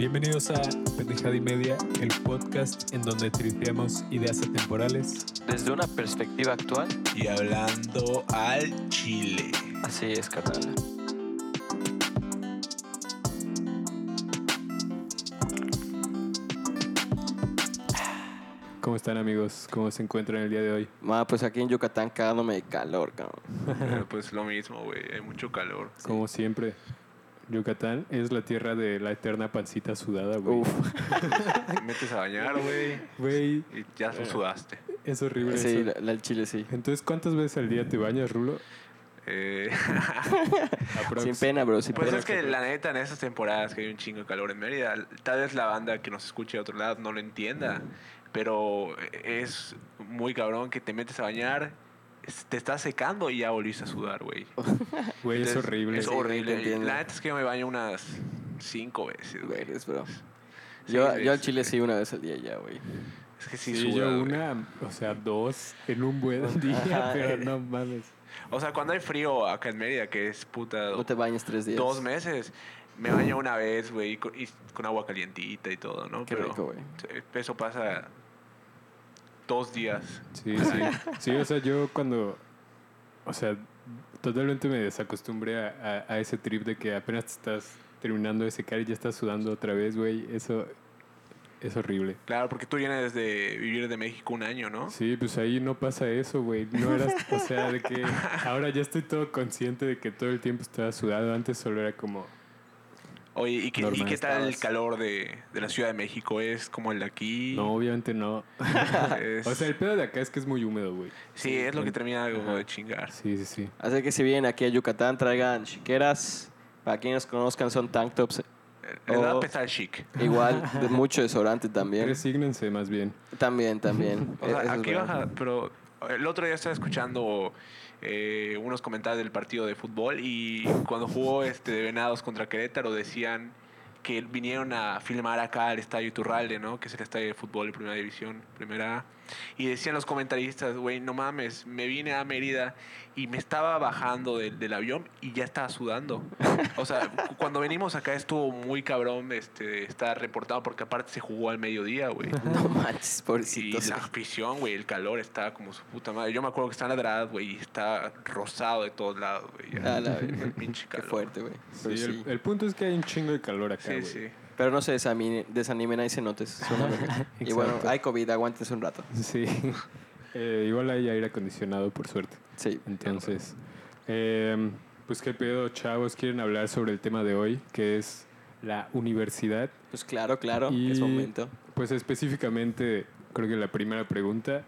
Bienvenidos a Pendejada y Media, el podcast en donde tripeamos ideas atemporales. Desde una perspectiva actual, y hablando al chile. así es, carnal. ¿Cómo están amigos? ¿Cómo se encuentran el día de hoy? Ma, pues aquí en Yucatán cagándome de calor, cabrón. Pero pues lo mismo, güey. Hay mucho calor. Como siempre, Yucatán es la tierra de la eterna pancita sudada, güey. Uf, Te metes a bañar, güey. Güey, Y ya se sudaste. es horrible sí, eso. la, la del chile sí. Entonces, ¿cuántas veces al día te bañas, Rulo? Eh. Sin pena, bro, sin pues pena. es que la neta, en estas temporadas que hay un chingo de calor en Mérida, tal vez la banda que nos escuche de otro lado no lo entienda. Pero es muy cabrón que te metes a bañar, te estás secando y ya volviste a sudar, güey. Güey, es horrible. Es Sí, horrible. entiendo. La neta es que yo me baño unas cinco veces, güey. Bro. Sí, Yo, es- yo al chile sí una vez al día ya, güey. Es que sí, Sí, suda, yo una, o sea, dos en un buen día, Ajá. pero no mames. O sea, cuando hay frío acá en Mérida, que es puta No te bañes tres días. dos meses, me baño una vez, güey, con, y con agua calientita y todo, ¿no? Qué rico, güey. sí, Eso pasa dos días. Sí, sí. Sí, o sea, yo cuando. O sea, totalmente me desacostumbré a, a- a ese trip de que apenas te estás terminando de secar y ya estás sudando otra vez, güey. Eso es horrible. Claro, porque tú vienes de vivir de México un año, ¿no? Sí, pues ahí no pasa eso, güey. No eras, o sea, de que ahora ya estoy todo consciente de que todo el tiempo estaba sudado. Antes solo era como, Oye, ¿y qué, ¿y qué tal el calor de, de la Ciudad de México? ¿Es como el de aquí? no, obviamente no. Es- O sea, el pedo de acá es que es muy húmedo, güey. sí, es lo que termina como de chingar. Sí, sí, sí. Así que si vienen aquí a Yucatán, traigan chiqueras. Para quienes conozcan, son tank tops. Le da Oh. a pesar chic. Igual, de mucho desodorante también. Resígnense más bien. También, también. O sea, Eso es aquí baja, pero el otro día estaba escuchando eh, unos comentarios del partido de fútbol y cuando jugó este de Venados contra Querétaro decían que vinieron a filmar acá al Estadio Iturralde, ¿no? Que es el estadio de fútbol de Primera División, Primera A. Y decían los comentaristas, güey, no mames, me vine a Mérida y me estaba bajando del, del avión y ya estaba sudando. O sea, cu- cuando venimos acá estuvo muy cabrón este, estar reportado porque aparte se jugó al mediodía, güey. No manches, Y pobrecitos. la afición, güey, el calor estaba como su puta madre. Yo me acuerdo que está en la güey, y está rosado de todos lados, güey. ya. A la verga. El pinche Qué fuerte, güey. Sí, Pero, el, sí. el punto es que hay un chingo de calor acá, Sí, güey. sí. Pero no se desamine- desanimen ahí cenotes. y bueno, hay COVID, aguántense un rato. Sí. Eh, igual hay aire acondicionado, por suerte. Sí. Entonces, eh, pues qué pedo, chavos, quieren hablar sobre el tema de hoy, que es la universidad. Pues claro, claro, Y- es momento. Pues específicamente, creo que la primera pregunta,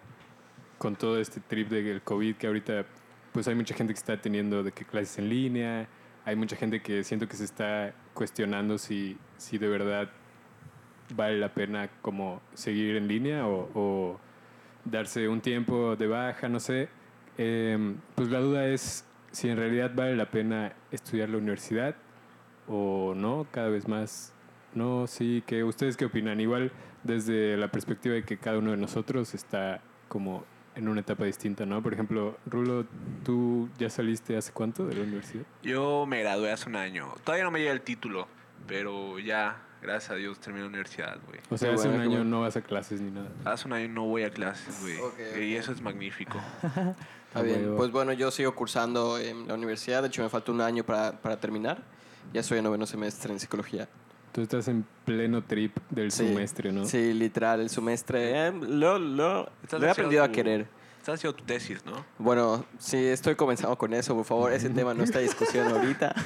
con todo este trip del COVID que ahorita, pues hay mucha gente que está teniendo de que clases en línea, hay mucha gente que siento que se está cuestionando si, si de verdad vale la pena como seguir en línea o, darse un tiempo de baja, no sé. Eh, pues la duda es si en realidad vale la pena estudiar la universidad o no, cada vez más. No, sí, que ustedes qué opinan? Igual desde la perspectiva de que cada uno de nosotros está como en una etapa distinta, ¿no? Por ejemplo, Rulo, ¿tú ya saliste hace cuánto de la universidad? Yo me gradué hace un año. Todavía no me llega el título, pero ya, gracias a Dios, terminé la universidad, güey. O sea, hace bueno, un año bueno. no vas a clases ni nada. Hace un año no voy a clases, güey. Ok, Y ok. eso es magnífico. Está Ah, bien. Pues bueno, yo sigo cursando en la universidad. De hecho, me falta un año para, para terminar. Ya soy en noveno semestre en psicología. Tú estás en pleno trip del Sí. semestre, ¿no? Sí, literal, el semestre. eh, lo, lo, lo he aprendido a tu- querer. Estás haciendo tu tesis, ¿no? Bueno, sí, estoy comenzando con eso, por favor. Ese tema no está en discusión ahorita.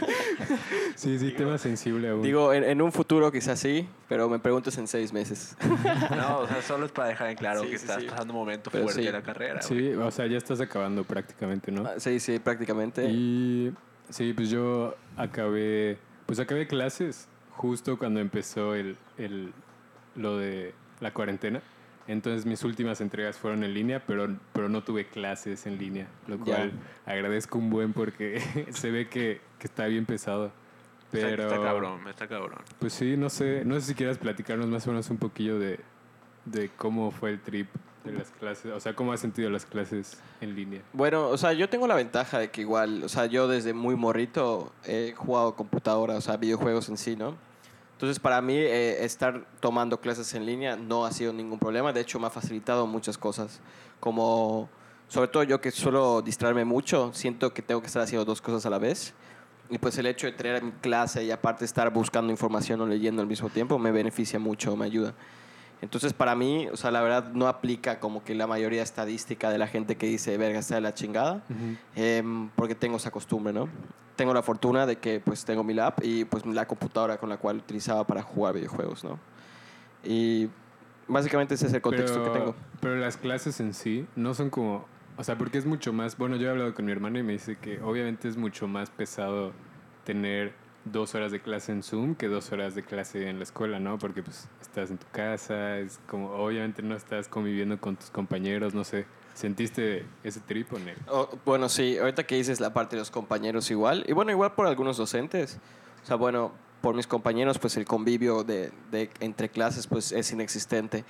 Sí, sí, tema sensible aún. Digo, en, en un futuro quizás sí, pero me preguntas en seis meses. No, o sea, solo es para dejar en claro Sí, que sí, estás sí. pasando un momento Pero fuerte sí. de la carrera, sí, o sea, ya estás acabando prácticamente, ¿no? Ah, Sí, sí, prácticamente. Y sí, pues yo acabé, pues acabé clases justo cuando empezó el, el, lo de la cuarentena. Entonces mis últimas entregas fueron en línea, pero, pero no tuve clases en línea, lo cual agradezco un buen porque se ve que, que está bien pesado. Está- Pero, Está, cabrón, está cabrón. pues sí, no sé, no sé si quieras platicarnos más o menos un poquillo de, de cómo fue el trip de las clases, o sea, cómo has sentido las clases en línea. Bueno, o sea, yo tengo la ventaja de que igual, o sea, yo desde muy morrito he jugado computadora, o sea, videojuegos en sí, ¿no? Entonces, para mí, eh, estar tomando clases en línea no ha sido ningún problema. De hecho, me ha facilitado muchas cosas. Como, sobre todo yo que suelo distraerme mucho, siento que tengo que estar haciendo dos cosas a la vez. Y pues el hecho de tener mi clase y aparte estar buscando información o leyendo al mismo tiempo me beneficia mucho, me ayuda. Entonces, para mí, o sea, la verdad no aplica como que la mayoría estadística de la gente que dice, verga, está de la chingada, em, porque tengo esa costumbre, ¿no? Tengo la fortuna de que pues tengo mi lab y pues la computadora con la cual utilizaba para jugar videojuegos, ¿no? Y básicamente ese es el contexto pero, que tengo. Pero las clases en sí no son como... O sea, porque es mucho más... Bueno, yo he hablado con mi hermano y me dice que obviamente es mucho más pesado tener dos horas de clase en Zoom que dos horas de clase en la escuela, ¿no? Porque pues estás en tu casa, es como... Obviamente no estás conviviendo con tus compañeros, no sé. ¿Sentiste ese trip no? Oh, bueno, sí, ahorita que dices la parte de los compañeros igual, y bueno, igual por algunos docentes. O sea, bueno, por mis compañeros, pues el convivio de, de entre clases pues es inexistente.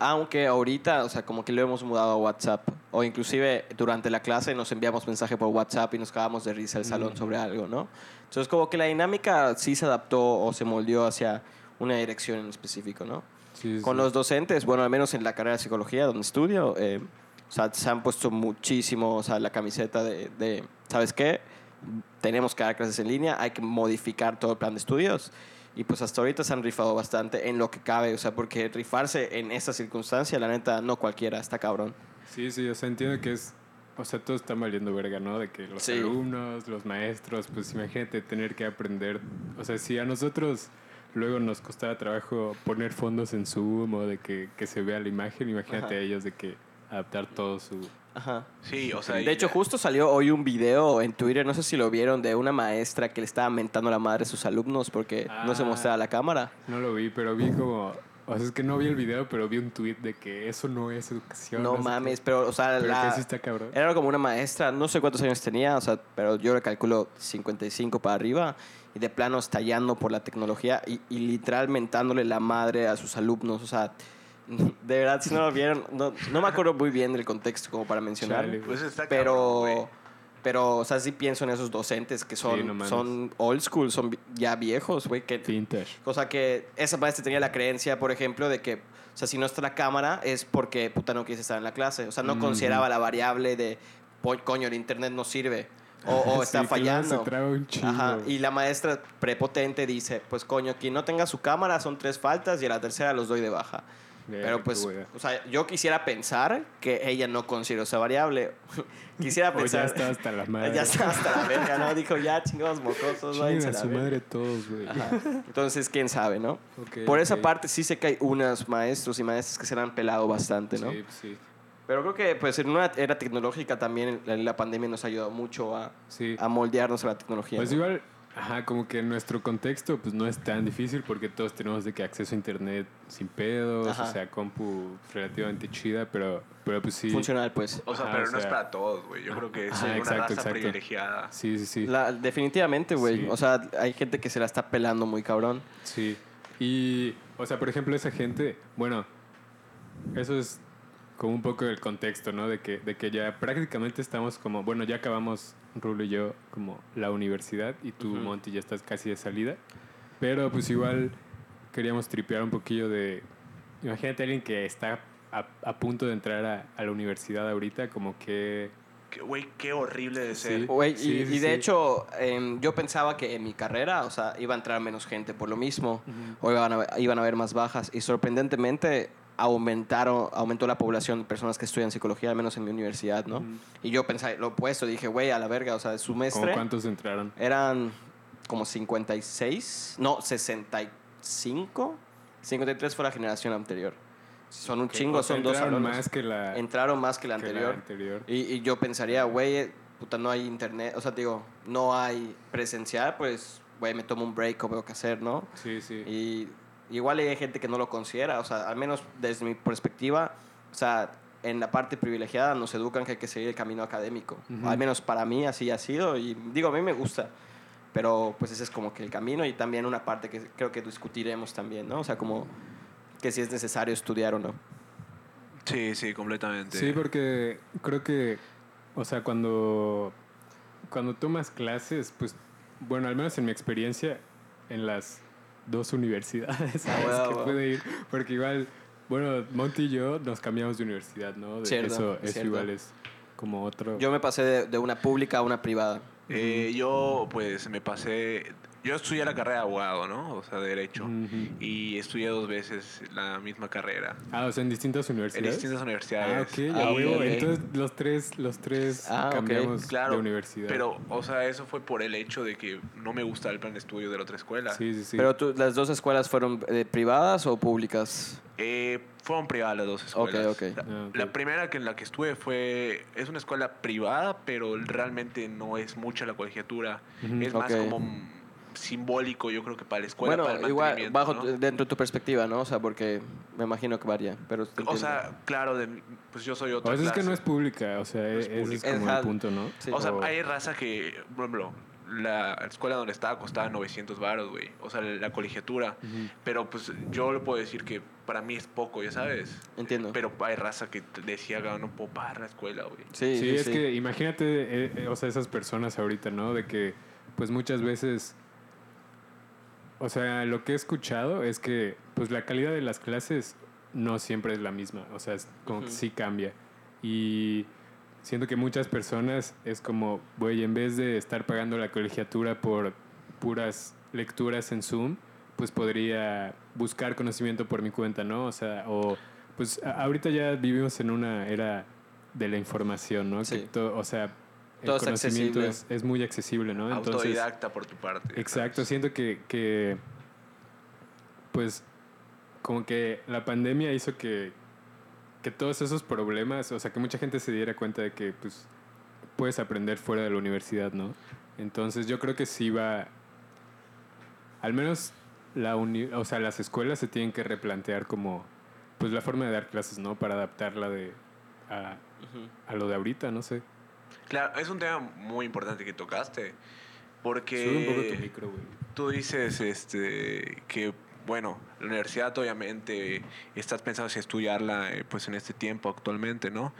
Aunque ahorita, o sea, como que lo hemos mudado a WhatsApp. O inclusive durante la clase nos enviamos mensaje por WhatsApp y nos cagamos de risa al salón Mm. sobre algo, ¿no? Entonces como que la dinámica sí se adaptó o se moldeó hacia una dirección en específico, ¿no? Sí, sí, Con los docentes, bueno, al menos en la carrera de psicología donde estudio, eh, o sea, se han puesto muchísimo, o sea, la camiseta de, de, ¿sabes qué? Tenemos que dar clases en línea, hay que modificar todo el plan de estudios. Y pues hasta ahorita se han rifado bastante en lo que cabe, o sea, porque rifarse en esta circunstancia, la neta, no cualquiera, está cabrón. Sí, sí, o sea, entiendo que es... O sea, todo está valiendo verga, ¿no? De que los Sí. alumnos, los maestros, pues imagínate tener que aprender... O sea, si a nosotros luego nos costaba trabajo poner fondos en Zoom o de que, que se vea la imagen, imagínate Ajá. a ellos de que adaptar todo su... Ajá. Sí, o sea... De hecho, ya- justo salió hoy un video en Twitter, no sé si lo vieron, de una maestra que le estaba mentando la madre a sus alumnos porque no se Ah. mostraba la cámara. No lo vi, pero vi como... O sea, es que no vi el video, pero vi un tweet de que eso no es educación. No mames, pero, o sea, Pero la- que sí está cabrón. Era como una maestra, no sé cuántos años tenía, o sea, pero yo le calculo 55 para arriba y de plano estallando por la tecnología y, y literal mentándole la madre a sus alumnos, o sea, de verdad si no lo vieron, no, no me acuerdo muy bien del contexto como para mencionar, Chale. Pues está cabrón, pero güey. pero o sea, sí pienso en esos docentes que son Sí, no mames. son old school, son ya viejos, güey, que Vintage. o sea que esa maestra tenía la creencia, por ejemplo, de que, o sea, si no está la cámara es porque puta no quieres estar en la clase. O sea, no consideraba la variable de, "Po- coño, el internet no sirve. O, o está Sí, fallando. Ajá. Y la maestra prepotente dice, pues coño, quien no tenga su cámara son tres faltas y a la tercera los doy de baja. Pero pues, o sea, yo quisiera pensar que ella no consideró esa variable. quisiera O ya pensar... está hasta la madre. ya está hasta la verga, ¿no? Dijo, ya chingados mocosos, váyanse a su verga". madre todos, güey. Entonces, quién sabe, ¿no? Ok, Por esa ok. parte sí sé que hay unos maestros y maestras que se han pelado bastante, ¿no? Sí, pues sí. Pero creo que pues en una era tecnológica también la, la pandemia nos ha ayudado mucho a, Sí. a moldearnos a la tecnología. Pues ¿no? igual, ajá, como que en nuestro contexto pues no es tan difícil porque todos tenemos de que acceso a internet sin pedos, Ajá. o sea, compu relativamente chida, pero, pero pues sí. Funcional, pues. O sea, Ajá, pero o no es para todos, güey. Yo creo que es Ajá, una exacto, raza exacto. privilegiada. Sí, sí, sí. La- definitivamente, güey. Sí. O sea, hay gente que se la está pelando muy cabrón. Sí. Y, o sea, por ejemplo, esa gente, bueno, eso es como un poco el contexto, ¿no? De que, de que ya prácticamente estamos como, bueno, ya acabamos, Rulo y yo, como la universidad y tú, Ujú. Monty, ya estás casi de salida. Pero pues igual queríamos tripear un poquillo de, imagínate a alguien que está a, a punto de entrar a, a la universidad ahorita, como que... Güey, qué horrible de ser. Sí. Güey, y, Sí, sí, y de sí. hecho, em, yo pensaba que en mi carrera, o sea, iba a entrar menos gente por lo mismo, o iban a, iban a haber más bajas, y sorprendentemente aumentaron, aumentó la población de personas que estudian psicología, al menos en mi universidad, ¿no? Y yo pensé lo opuesto, dije, güey, a la verga, o sea, su ¿Cómo semestre cuántos entraron? eran como 56, no, 65, 53 fue la generación anterior. Son un Ok, chingo, o sea, son dos entraron salones. más que la, Entraron más que la que la anterior. anterior. Y, y yo pensaría, güey, puta, no hay internet, o sea, digo, no hay presencial, pues, güey, me tomo un break o veo qué hacer, ¿no? Sí, sí. Y igual hay gente que no lo considera, o sea, al menos desde mi perspectiva, o sea, en la parte privilegiada nos educan que hay que seguir el camino académico. Ujú. Al menos para mí así ha sido y digo, a mí me gusta, pero pues ese es como que el camino y también una parte que creo que discutiremos también, ¿no? O sea, como que si es necesario estudiar o no. Sí, sí, completamente. Sí, porque creo que, o sea, cuando, cuando tomas clases, pues, bueno, al menos en mi experiencia, en las dos universidades a las que puede ir. Porque igual, bueno, Monty y yo nos cambiamos de universidad, ¿no? De- Cierto, eso es eso cierto. igual es como otro... Yo me pasé de, de una pública a una privada. Eh, yo, pues, me pasé. Yo estudié la carrera de abogado, ¿no? O sea, de Derecho. Y estudié dos veces la misma carrera. Ah, o sea, en distintas En universidades. distintas Ah, universidades. ok, Ah, ya ok, veo. ok. Entonces los tres, los tres Ah, cambiamos Claro, de universidad. pero, o sea, eso fue por el hecho de que no me gustaba el plan de estudio de la otra escuela. Sí, sí, sí. Pero tú, ¿las dos escuelas fueron eh, privadas o públicas? Eh, fueron privadas las dos escuelas. ok. La, Ah, ok. la primera que en la que estuve fue es una escuela privada, pero realmente no es mucha la colegiatura. Es más como simbólico, yo creo que para la escuela, bueno, para el igual, bajo ¿no? tu- dentro de tu perspectiva, ¿no? O sea, porque me imagino que varía. Pero O entiendo. sea, claro, de, pues yo soy otra O sea, es que clase. no es pública, o sea, No es es, es pública. como el punto, ¿no? Sí. O sea, O- hay raza que, por ejemplo, la escuela donde estaba costaba 900 baros, güey. O sea, la colegiatura. Pero pues yo le puedo decir que para mí es poco, ya sabes. Entiendo. Pero hay raza que decía, "Ah, no puedo pagar la escuela, güey. sí, Sí, sí, es sí. que imagínate, eh, eh, o sea, esas personas ahorita, ¿no? De que, pues muchas veces, o sea, lo que he escuchado es que, pues la calidad de las clases no siempre es la misma, o sea, es como que sí cambia. Y siento que muchas personas es como, güey, en vez de estar pagando la colegiatura por puras lecturas en Zoom, pues podría buscar conocimiento por mi cuenta, ¿no? O sea, o pues ahorita ya vivimos en una era de la información, ¿no? Sí. O sea, el Todo conocimiento es, es muy accesible, ¿no? Entonces, Autodidacta por tu parte. exacto, ¿sabes? siento que, que, pues, como que la pandemia hizo que, que todos esos problemas, o sea, que mucha gente se diera cuenta de que, pues, puedes aprender fuera de la universidad, ¿no? Entonces, yo creo que sí va, al menos la uni- o sea, las escuelas se tienen que replantear como, pues, la forma de dar clases, ¿no? Para adaptarla de, a, a lo de ahorita, no sé. Claro, es un tema muy importante que tocaste. Porque Sube un poco tu micro, güey. tú dices este, que, bueno, la universidad obviamente estás pensando si estudiarla eh, pues en este tiempo actualmente, ¿no?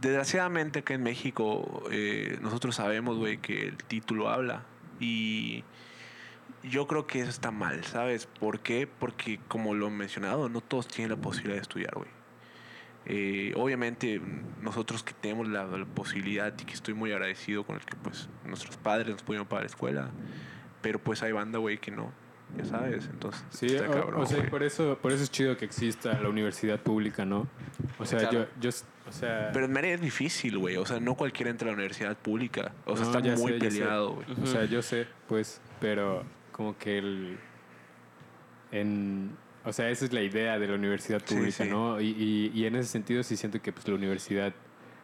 Desgraciadamente acá en México eh, nosotros sabemos, güey, que el título habla y yo creo que eso está mal, ¿sabes? ¿Por qué? Porque como lo he mencionado, no todos tienen la posibilidad de estudiar, güey. Eh, obviamente nosotros que tenemos la, la posibilidad y que estoy muy agradecido con el que pues nuestros padres nos pudieron pagar la escuela, pero pues hay banda, güey, que no, ya sabes, entonces Sí, está cabrón, o sea, por eso, por eso es chido que exista la universidad pública, ¿no? O sea, Claro. yo, yo, o sea, Pero en Mérida es difícil, güey. O sea, no cualquiera entra a la universidad pública. O sea, No, está muy sé, peleado, güey. O sea, yo sé, pues, pero como que el, en, o sea, esa es la idea de la universidad pública, sí. ¿no? Y, y, y en ese sentido sí siento que pues la universidad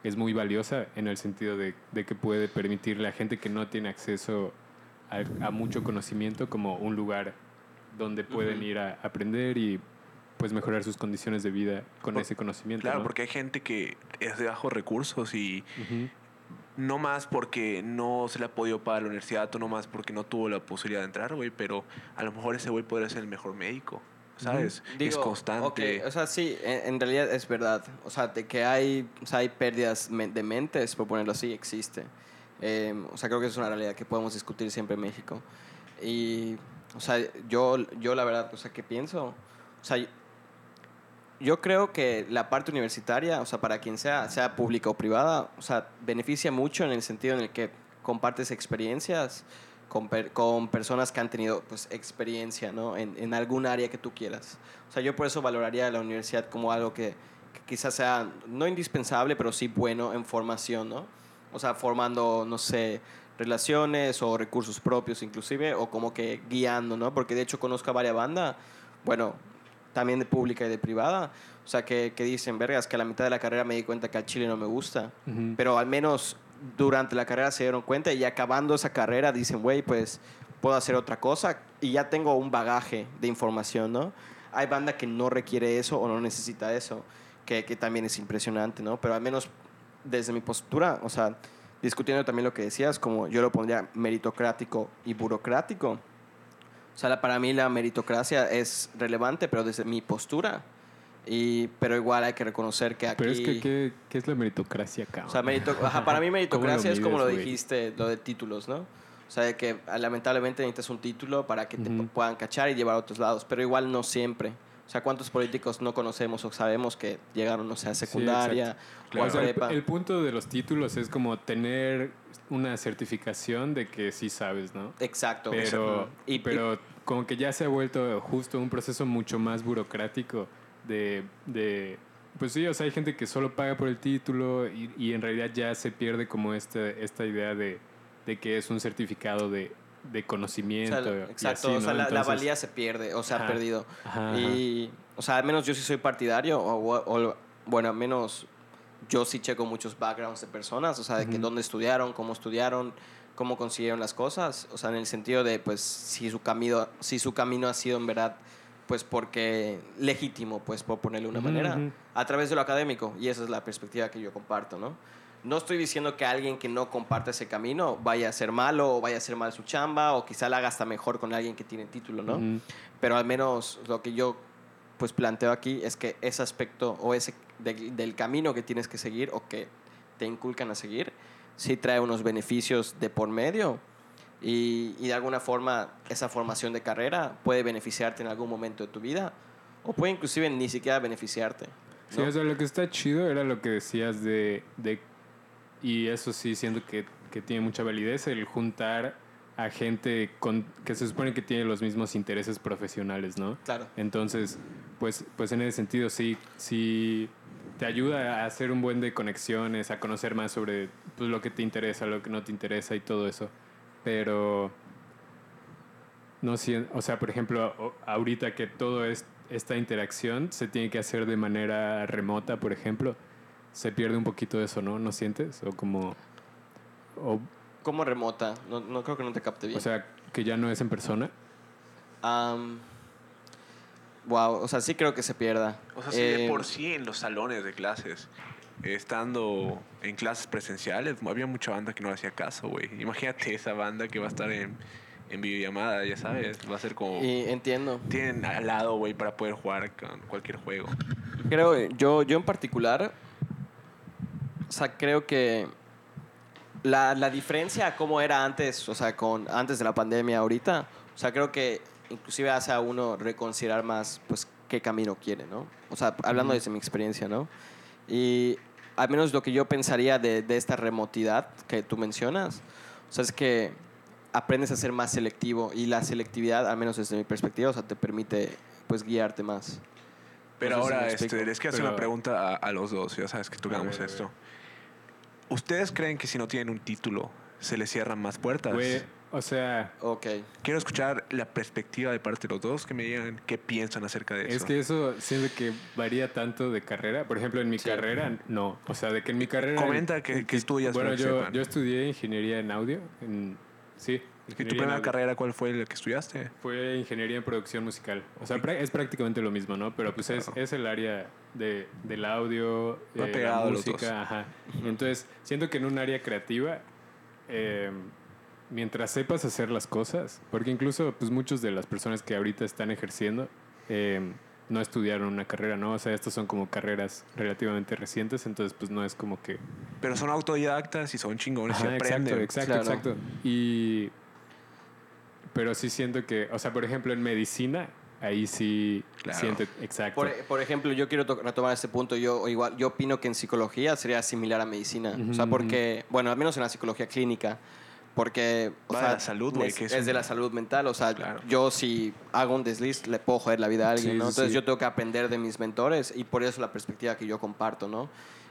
es muy valiosa en el sentido de, de que puede permitirle a gente que no tiene acceso a, a mucho conocimiento como un lugar donde pueden ir a aprender y pues mejorar sus condiciones de vida con Por- ese conocimiento. Claro, ¿no? porque hay gente que es de bajos recursos y no más porque no se le ha podido pagar la universidad o no más porque no tuvo la posibilidad de entrar, güey. Pero a lo mejor ese güey podría ser el mejor médico, ¿sabes? es Digo, constante. ok, O sea, sí, en, en realidad es verdad. O sea, de que hay, o sea, hay pérdidas de mentes, por ponerlo así, existe. Eh, o sea, creo que es una realidad que podemos discutir siempre en México. Y, o sea, yo, yo la verdad, o sea, ¿qué pienso? O sea, yo creo que la parte universitaria, o sea, para quien sea, sea pública o privada, o sea, beneficia mucho en el sentido en el que compartes experiencias con, per- con personas que han tenido pues, experiencia ¿no? en, en algún área que tú quieras. O sea, yo por eso valoraría la universidad como algo que, que quizás sea no indispensable, pero sí bueno en formación, ¿no? O sea, formando, no sé, relaciones o recursos propios inclusive, o como que guiando, ¿no? Porque de hecho conozco a varias bandas, bueno, también de pública y de privada, o sea, que, que dicen, vergas, que a la mitad de la carrera me di cuenta que al chile no me gusta, pero al menos durante la carrera se dieron cuenta y acabando esa carrera dicen, güey, pues puedo hacer otra cosa y ya tengo un bagaje de información, ¿no? Hay banda que no requiere eso o no necesita eso, que, que también es impresionante, ¿no? Pero al menos desde mi postura, o sea, discutiendo también lo que decías, como yo lo pondría meritocrático y burocrático. O sea, para mí la meritocracia es relevante, pero desde mi postura. Y, pero igual hay que reconocer que aquí... Pero es que, ¿qué, qué es la meritocracia, cabrón? O sea, merito- ajá, para mí meritocracia es como lo dijiste, lo de títulos, ¿no? O sea, de que lamentablemente necesitas un título para que te puedan cachar y llevar a otros lados, pero igual no siempre. O sea, ¿cuántos políticos no conocemos o sabemos que llegaron, o sea, a secundaria o Claro. a O sea, el, punto de los títulos es como tener una certificación de que sí sabes, ¿no? Exacto. Pero. Y- y- pero como que ya se ha vuelto justo un proceso mucho más burocrático de, de pues sí, o sea, hay gente que solo paga por el título y, y en realidad ya se pierde como este, esta idea de, de que es un certificado de, de O conocimiento. sea, exacto, así, o sea, la, la valía se pierde o se ha perdido. Ajá, Y, o sea, al menos yo sí soy partidario, o, o- bueno, al menos yo sí checo muchos backgrounds de personas, o sea, de que dónde estudiaron, cómo estudiaron, cómo consiguieron las cosas, o sea, en el sentido de, pues, si su camino, si su camino ha sido en verdad, pues, porque legítimo, pues, por ponerle una manera, a través de lo académico, y esa es la perspectiva que yo comparto, ¿no? No estoy diciendo que alguien que no comparte ese camino vaya a ser malo o vaya a hacer mal su chamba o quizá la haga hasta mejor con alguien que tiene título, ¿no? Pero al menos lo que yo pues planteo aquí es que ese aspecto o ese de- del camino que tienes que seguir o que te inculcan a seguir sí trae unos beneficios de por medio y, y de alguna forma esa formación de carrera puede beneficiarte en algún momento de tu vida o puede inclusive ni siquiera beneficiarte. Sí, ¿no? o sea, lo que está chido era lo que decías de, de y eso sí siento que, que tiene mucha validez, el juntar a gente con, que se supone que tiene los mismos intereses profesionales, ¿no? Claro. Entonces, pues, pues en ese sentido sí, sí te ayuda a hacer un buen de conexiones, a conocer más sobre pues, lo que te interesa, lo que no te interesa y todo eso. Pero no o sea, por ejemplo, ahorita que todo es, esta interacción se tiene que hacer de manera remota, por ejemplo, se pierde un poquito de eso, ¿no? ¿No sientes? O como o, Como remota, no, no creo que no te capte bien. o sea, que ya no es en persona. Am, wow, o sea, sí creo que se pierda. O sea, si de por sí en los salones de clases, estando en clases presenciales, había mucha banda que no hacía caso, güey. Imagínate esa banda que va a estar en, en videollamada, ya sabes. Va a ser como... y entiendo. Tienen al lado, güey, para poder jugar con cualquier juego. Creo, yo, yo en particular, o sea, creo que la, la diferencia a cómo era antes, o sea, con, antes de la pandemia ahorita, o sea, creo que inclusive hace a uno reconsiderar más, pues, qué camino quiere, ¿no? O sea, hablando desde mi experiencia, ¿no? Y al menos lo que yo pensaría de, de esta remotidad que tú mencionas, o sea, es que aprendes a ser más selectivo y la selectividad, al menos desde mi perspectiva, o sea, te permite, pues, guiarte más. Pero No sé si ahora, explico. este, les quiero hacer una pregunta a, a los dos. Ya sabes que tocamos esto. ¿Ustedes creen que si no tienen un título se les cierran más puertas? Güey, o sea, Ok. Quiero escuchar la perspectiva de parte de los dos, que me digan qué piensan acerca de eso. Es que eso siento que varía tanto de carrera. Por ejemplo, en mi Sí. carrera, no. O sea, de que en mi carrera... Comenta que- que estudias Bueno, yo, yo estudié ingeniería en audio. en- sí. ¿Y tu primera carrera cuál fue la que estudiaste? Fue ingeniería en producción musical. O sea, es prácticamente lo mismo, ¿no? Pero pues es, Claro. es el área de, del audio, Va eh, la pegado los dos. música, ajá. Entonces, siento que en un área creativa, eh, mientras sepas hacer las cosas, porque incluso pues muchos de las personas que ahorita están ejerciendo eh, no estudiaron una carrera, ¿no? O sea, estas son como carreras relativamente recientes, entonces pues no es como que... Pero son autodidactas y son chingones y Ajá, aprenden. exacto, exacto, Claro. exacto. Y... Pero sí siento que, o sea, por ejemplo, en medicina, ahí sí Claro. siento, exacto. Por, por ejemplo, yo quiero to- retomar este punto. Yo igual, yo opino que en psicología sería similar a medicina. O sea, porque, bueno, al menos en la psicología clínica, porque o Va de sea, la salud, güey, es, que es es de la salud mental. O sea, Claro. yo si hago un desliz le puedo joder la vida a alguien, Sí, ¿no? sí, Entonces sí. yo tengo que aprender de mis mentores y por eso la perspectiva que yo comparto, ¿no?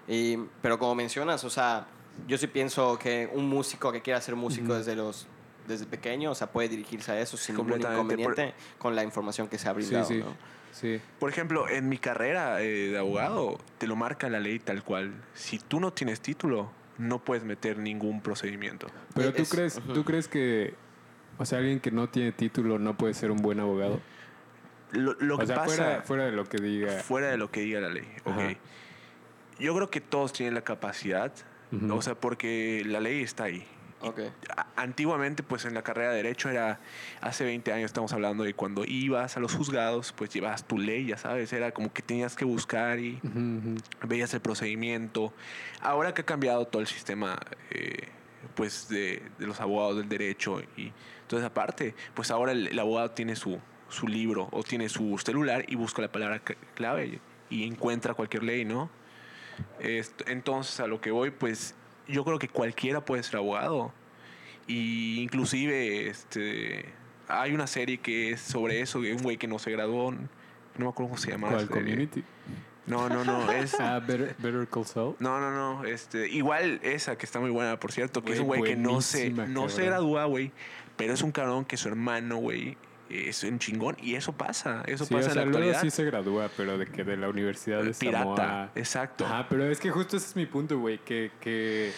Y, pero como mencionas, o sea, yo sí pienso que un músico que quiera ser músico Ujú. desde los desde pequeño, o sea, puede dirigirse a eso sin ningún Completamente, por- inconveniente con la información que se ha sí, brindado, sí, ¿no? sí. Por ejemplo, en mi carrera eh, de abogado, te lo marca la ley tal cual. Si tú no tienes título, no puedes meter ningún procedimiento. Pero tú Es- crees, tú crees que, o sea, alguien que no tiene título no puede ser un buen abogado. Lo, lo que sea, pasa fuera, fuera de lo que diga. fuera de lo que diga la ley. ok. Ajá. Yo creo que todos tienen la capacidad, o sea, porque la ley está ahí. Antiguamente, pues en la carrera de Derecho era, hace 20 años estamos hablando de cuando ibas a los juzgados, pues llevabas tu ley, ya sabes, era como que tenías que buscar y veías el procedimiento. Ahora que ha cambiado todo el sistema eh, pues de, de los abogados del derecho y toda esa parte. Pues ahora el, el abogado tiene su, su libro o tiene su celular y busca la palabra cl- clave y encuentra cualquier ley, ¿no? Entonces, a lo que voy, pues yo creo que cualquiera puede ser abogado. Y inclusive este, hay una serie que es sobre eso, de un güey que no se graduó. No me acuerdo cómo se llama. la ¿Cuál serie. community? No, no, no. Es, Ah, Better, Better Call Saul. no, no, no. Este, igual esa que está muy buena, por cierto, que es un Güey, que no se, no se gradúa, güey. Pero es un cabrón que su hermano, güey, es un chingón. Y eso pasa. Eso Sí, pasa o en la actualidad. sí se gradúa, pero de que de la universidad de Pirata. Samoa. Exacto. Ajá, pero es que justo ese es mi punto, güey, que, que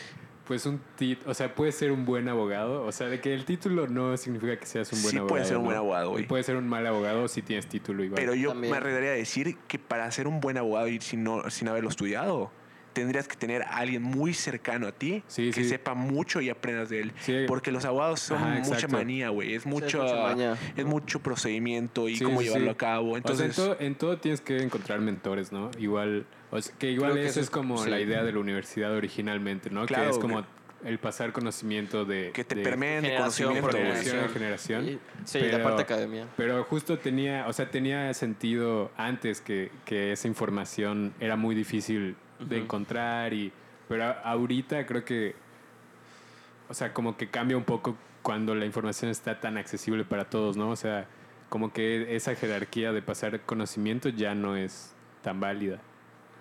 pues un tit, o sea, puede ser un buen abogado, o sea, de que el título no significa que seas un buen Sí abogado. puede ser un ¿no? buen abogado, Y güey. puede ser un mal abogado si tienes título igual. Pero yo También. me arriesgaría a decir que para ser un buen abogado y sin, no, sin haberlo estudiado, tendrías que tener a alguien muy cercano a ti Sí, que sí. sepa mucho y aprendas de él. Sí. Porque los abogados son Ajá, mucha manía, güey. Es es mucho, mucha maña. es mucho procedimiento y Sí, cómo sí, llevarlo sí. a cabo. O sea, Entonces, en, todo, en todo tienes que encontrar mentores, ¿no? Igual, o sea, que igual eso eso es es- como sí. la idea de la universidad originalmente, ¿no? Claro, que es como el pasar conocimiento de... que te de permeen de Generación conocimiento. por generación en generación. Y- sí, pero- la parte academia. Pero justo tenía, o sea, tenía sentido antes que, que esa información era muy difícil de encontrar y pero ahorita creo que o sea, como que cambia un poco cuando la información está tan accesible para todos, ¿no? O sea, como que esa jerarquía de pasar conocimiento ya no es tan válida.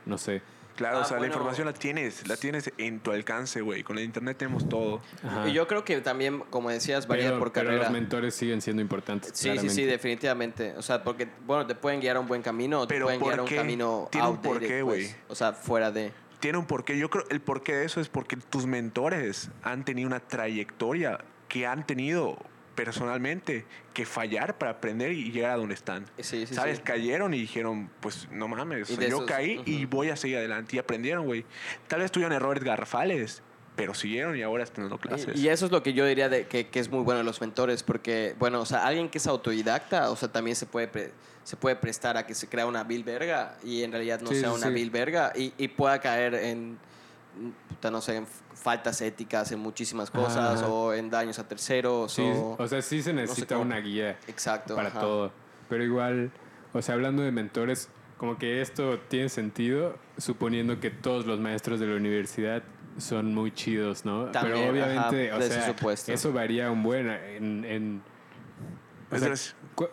No sé. Claro, Ah, o sea, bueno. la información la tienes, la tienes en tu alcance, güey. Con el internet tenemos todo. Ajá. Y yo creo que también, como decías, varía pero, por pero carrera. los mentores siguen siendo importantes. Sí, sí, sí, definitivamente. O sea, porque, bueno, te pueden guiar a un buen camino o te Pero pueden ¿por guiar a un camino Tiene un porqué, pues. güey. O sea, fuera de... Tiene un porqué. Yo creo el porqué de eso es porque tus mentores han tenido una trayectoria que han tenido personalmente que fallar para aprender y llegar a donde están. Sí, sí, ¿Sabes? sí. Cayeron y dijeron, pues no mames, yo esos- caí y voy a seguir adelante. Y aprendieron, güey. Tal vez tuvieron errores garrafales, pero siguieron y ahora están dando clases. Y, y eso es lo que yo diría de que, que es muy bueno de los mentores, porque, bueno, o sea, alguien que es autodidacta, o sea, también se puede, pre- se puede prestar a que se crea una vil verga y en realidad no Sí, sea sí, una vil verga y, y pueda caer en, puta, no sé, en faltas éticas, en muchísimas cosas, ajá. o en daños a terceros, Sí, o... o sea, sí se necesita una guía. Exacto. para ajá. todo. Pero igual, o sea, hablando de mentores, como que esto tiene sentido suponiendo que todos los maestros de la universidad son muy chidos, ¿no? También, Pero obviamente, ajá, o sea, supuesto. eso varía un buen en... en o sea,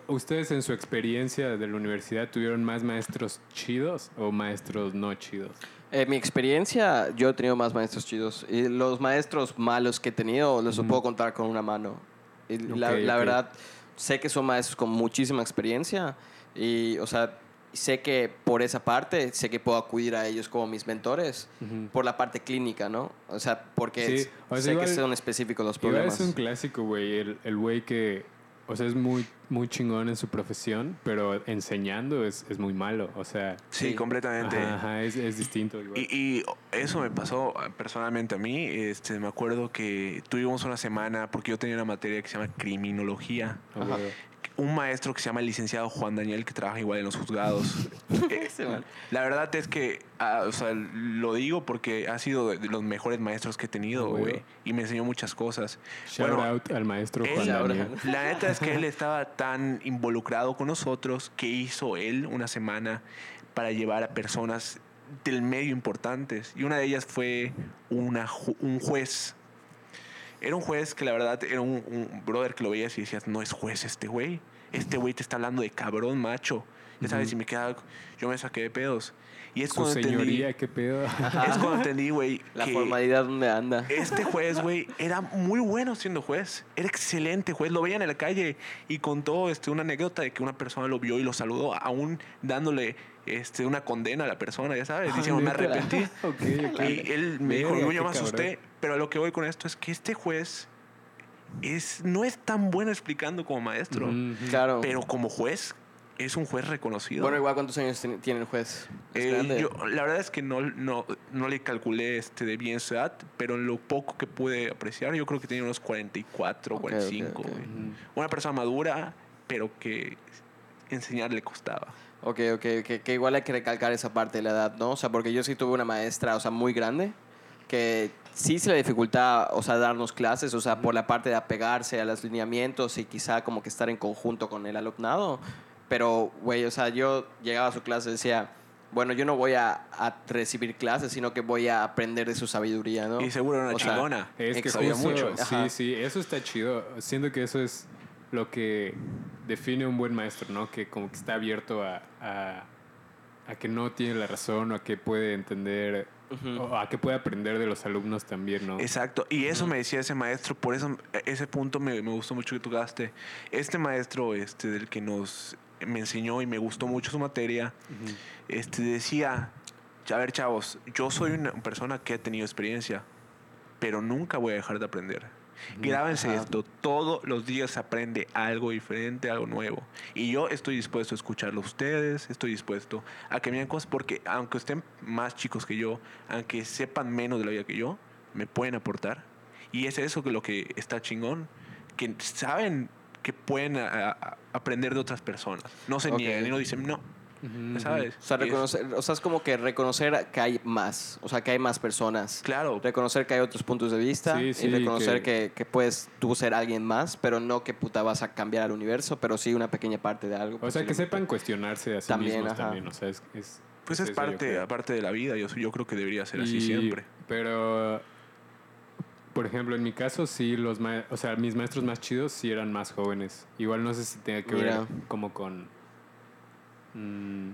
¿Ustedes en su experiencia de la universidad tuvieron más maestros chidos o maestros no chidos? En mi experiencia, yo he tenido más maestros chidos. Y los maestros malos que he tenido los Ujú. puedo contar con una mano. Y la, Ok, la ok. verdad, sé que son maestros con muchísima experiencia. Y, o sea, sé que por esa parte, sé que puedo acudir a ellos como mis mentores. Por la parte clínica, ¿no? O sea, porque Sí, o sea, sé igual- que son específicos los problemas. es un clásico, güey. El el güey que, o sea, es muy, muy chingón en su profesión, pero enseñando es, es muy malo. O sea, sí, sí. completamente. ajá, ajá, es, es distinto. Igual. Y, y eso me pasó ah, personalmente a mí. Este, me acuerdo que tuvimos una semana, porque yo tenía una materia que se llama criminología. Ajá. Un maestro que se llama el licenciado Juan Daniel, que trabaja igual en los juzgados. Eh, la verdad es que, ah, o sea, lo digo porque ha sido de los mejores maestros que he tenido, güey. Y me enseñó muchas cosas. Shout Bueno, out al maestro él- Juan Daniel. La neta es que él estaba tan involucrado con nosotros que hizo él una semana para llevar a personas del medio importantes. Y una de ellas fue una, un juez. Era un juez que la verdad era un, un brother que lo veías y decías, no es juez este güey. Este güey te está hablando de cabrón macho. Ya sabes, Ujú. y me quedaba, yo me saqué de pedos. Y es Su cuando entendí, señoría, qué pedo. es cuando entendí, güey, La que- formalidad donde anda. este juez, güey, era muy bueno siendo juez. Era excelente juez. Lo veían en la calle y contó este, una anécdota de que una persona lo vio y lo saludó, aún dándole este, una condena a la persona, ya sabes, diciendo, me Ah, arrepentí. ok, ok. Y él me dijo, yo me asusté. Pero a lo que voy con esto es que este juez es, no es tan bueno explicando como maestro, Ujú, ujú. Claro. pero como juez es un juez reconocido. Bueno, igual, ¿cuántos años tiene el juez? ¿Es Eh, grande? yo, la verdad es que no, no, no le calculé este de bien su edad, pero en lo poco que pude apreciar, yo creo que tenía unos 44, Ok, 45. ok, ok. güey. Ujú. Una persona madura, pero que enseñar le costaba. Ok, ok, que, que igual hay que recalcar esa parte de la edad, ¿no? O sea, porque yo sí tuve una maestra, o sea, muy grande, que sí se le dificulta, o sea, darnos clases, o sea, por la parte de apegarse a los lineamientos y quizá como que estar en conjunto con el alumnado. Pero, güey, o sea, yo llegaba a su clase y decía, bueno, yo no voy a, a recibir clases, sino que voy a aprender de su sabiduría, ¿no? Y seguro era una O sea, chingona. Es que Sabía justo, mucho. sí, Ajá. sí, eso está chido. Siento que eso es lo que define un buen maestro, ¿no? Que como que está abierto a, a, a que no tiene la razón o a que puede entender o a que puede aprender de los alumnos también, ¿no? Exacto, y eso me decía ese maestro, por eso e, ese punto me, me gustó mucho que tocaste. Este maestro este, del que nos me enseñó y me gustó mucho su materia, este, decía, a ver chavos, yo soy una persona que ha tenido experiencia, pero nunca voy a dejar de aprender. Grábense Ajá. esto, todos los días aprende algo diferente, algo nuevo. Y yo estoy dispuesto a escucharlo a ustedes, estoy dispuesto a que me cosas, porque aunque estén más chicos que yo, aunque sepan menos de la vida que yo, me pueden aportar. Y es eso que lo que está chingón, que saben que pueden a- a- aprender de otras personas. No se niegan y no dicen, no, ¿sabes? O sea, Y es- reconocer, o sea, es como que reconocer que hay más, o sea, que hay más personas. Claro, Reconocer que hay otros puntos de vista Sí, y sí, reconocer que- que, que puedes tú ser alguien más, pero no que puta vas a cambiar al universo, pero sí una pequeña parte de algo. O sea, que sepan cuestionarse a sí También, mismos ajá. también, o sea, es... es pues es yo parte, aparte de la vida, yo, yo creo que debería ser así Y- siempre. Pero, por ejemplo, en mi caso, sí, los ma- o sea, mis maestros más chidos sí eran más jóvenes. Igual no sé si tenga que Mira. ver como con mm,